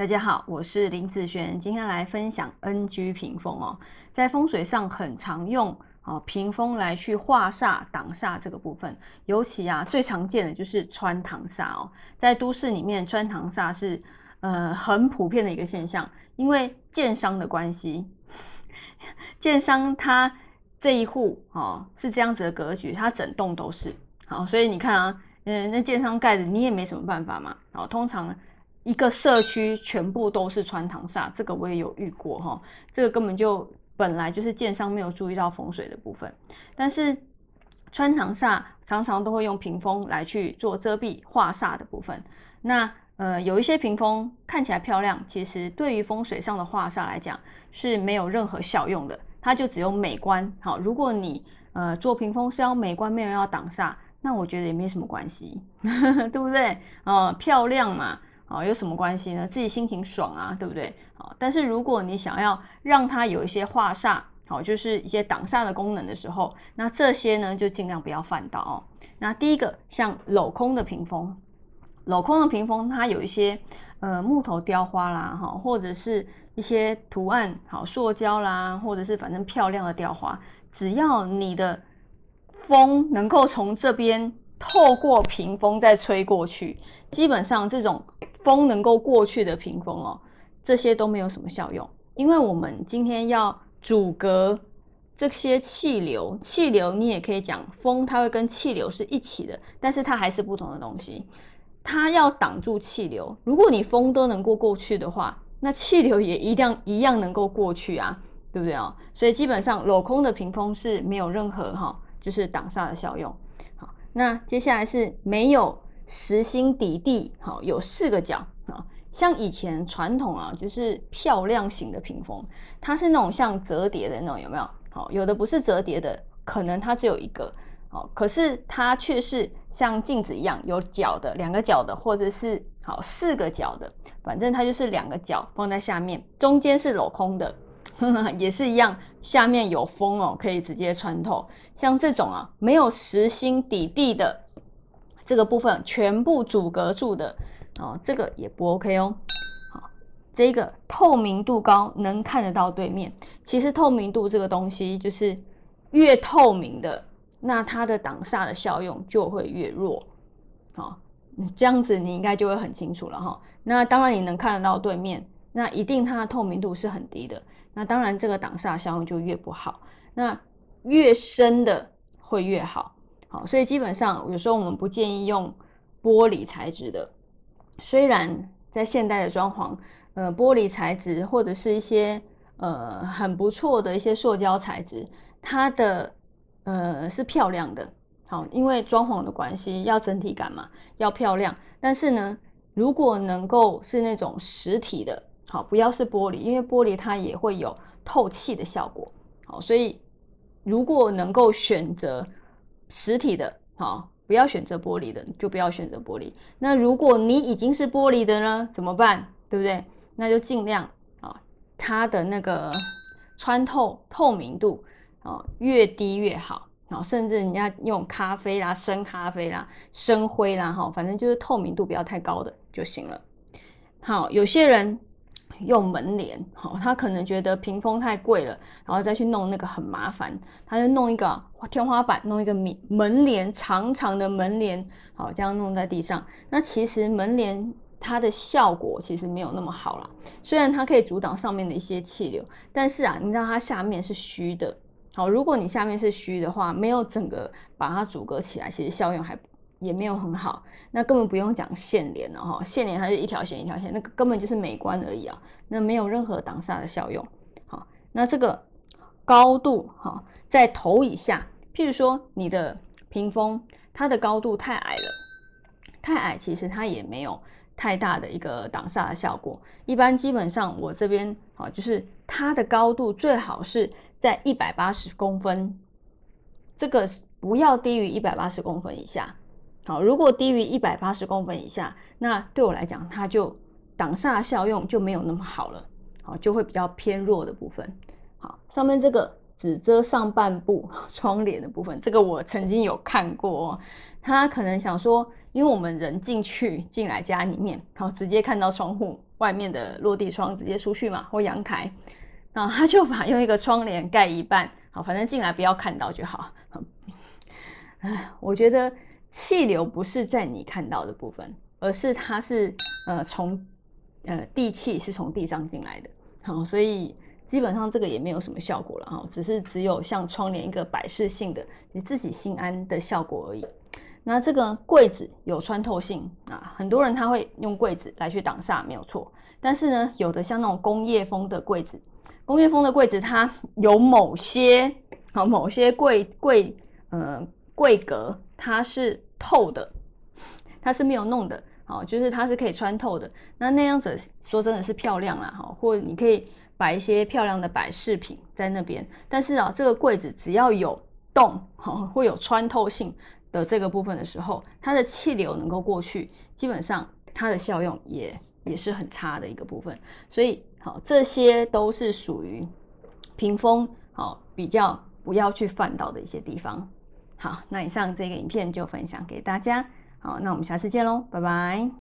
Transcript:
大家好，我是林子璇，今天来分享 NG 屏风哦，在风水上很常用啊，屏风来去化煞挡煞这个部分，尤其啊最常见的就是穿堂煞哦，在都市里面穿堂煞是呃很普遍的一个现象，因为建商的关系，建商他这一户哦是这样子的格局，它整栋都是好，所以你看啊，嗯，那建商盖的你也没什么办法嘛，哦，通常。一个社区全部都是穿堂煞，这个我也有遇过哈。这个根本就本来就是建商没有注意到风水的部分，但是穿堂煞常常都会用屏风来去做遮蔽化煞的部分。那呃有一些屏风看起来漂亮，其实对于风水上的化煞来讲是没有任何效用的，它就只有美观。好，如果你呃做屏风是要美观，没有要挡煞，那我觉得也没什么关系，对不对？呃，漂亮嘛。啊，有什么关系呢？自己心情爽啊，对不对？啊，但是如果你想要让它有一些化煞，好，就是一些挡煞的功能的时候，那这些呢就尽量不要犯到哦。那第一个，像镂空的屏风，镂空的屏风它有一些呃木头雕花啦，哈，或者是一些图案，好，塑胶啦，或者是反正漂亮的雕花，只要你的风能够从这边透过屏风再吹过去，基本上这种。风能够过去的屏风哦，这些都没有什么效用，因为我们今天要阻隔这些气流，气流你也可以讲风，它会跟气流是一起的，但是它还是不同的东西。它要挡住气流，如果你风都能够过去的话，那气流也一样一样能够过去啊，对不对啊？所以基本上镂空的屏风是没有任何哈，就是挡煞的效用。好，那接下来是没有。实心底地，好有四个角啊，像以前传统啊，就是漂亮型的屏风，它是那种像折叠的那种，有没有？好，有的不是折叠的，可能它只有一个，好，可是它却是像镜子一样有角的，两个角的，或者是好四个角的，反正它就是两个角放在下面，中间是镂空的，也是一样，下面有风哦，可以直接穿透。像这种啊，没有实心底地的。这个部分全部阻隔住的哦，这个也不 OK 哦。好，这个透明度高，能看得到对面。其实透明度这个东西，就是越透明的，那它的挡煞的效用就会越弱。好，这样子你应该就会很清楚了哈。那当然你能看得到对面，那一定它的透明度是很低的。那当然这个挡煞效用就越不好。那越深的会越好。好，所以基本上有时候我们不建议用玻璃材质的。虽然在现代的装潢，呃，玻璃材质或者是一些呃很不错的一些塑胶材质，它的呃是漂亮的。好，因为装潢的关系要整体感嘛，要漂亮。但是呢，如果能够是那种实体的，好，不要是玻璃，因为玻璃它也会有透气的效果。好，所以如果能够选择。实体的，好，不要选择玻璃的，就不要选择玻璃。那如果你已经是玻璃的呢，怎么办？对不对？那就尽量啊，它的那个穿透透明度啊，越低越好啊。甚至人家用咖啡啦、深咖啡啦、深灰啦，哈，反正就是透明度不要太高的就行了。好，有些人。用门帘，好，他可能觉得屏风太贵了，然后再去弄那个很麻烦，他就弄一个天花板，弄一个门门帘，长长的门帘，好，这样弄在地上。那其实门帘它的效果其实没有那么好啦，虽然它可以阻挡上面的一些气流，但是啊，你知道它下面是虚的，好，如果你下面是虚的话，没有整个把它阻隔起来，其实效用还不。也没有很好，那根本不用讲线帘了哈，线帘它是一条线一条线，那个根本就是美观而已啊，那没有任何挡煞的效用。好，那这个高度哈，在头以下，譬如说你的屏风，它的高度太矮了，太矮其实它也没有太大的一个挡煞的效果。一般基本上我这边啊，就是它的高度最好是在一百八十公分，这个不要低于一百八十公分以下。好，如果低于一百八十公分以下，那对我来讲，它就挡煞效用就没有那么好了。好，就会比较偏弱的部分。好，上面这个只遮上半部窗帘的部分，这个我曾经有看过。他可能想说，因为我们人进去进来家里面，好直接看到窗户，外面的落地窗直接出去嘛，或阳台，那他就把用一个窗帘盖一半，好，反正进来不要看到就好。哎，我觉得气流不是在你看到的部分，而是它是呃从呃地气是从地上进来的，好，所以基本上这个也没有什么效果了哈，只是只有像窗帘一个摆设性的你自己心安的效果而已。那这个柜子有穿透性啊，很多人他会用柜子来去挡煞，没有错。但是呢，有的像那种工业风的柜子，工业风的柜子它有某些啊某些柜柜呃柜格它是透的，它是没有弄的，好，就是它是可以穿透的。那那样子说真的是漂亮啦，哈，或你可以摆一些漂亮的摆饰品在那边。但是啊，这个柜子只要有洞，哈，会有穿透性。的这个部分的时候，它的气流能够过去，基本上它的效用也也是很差的一个部分。所以，好，这些都是属于屏风好比较不要去犯到的一些地方。好，那以上这个影片就分享给大家。好，那我们下次见喽，拜拜。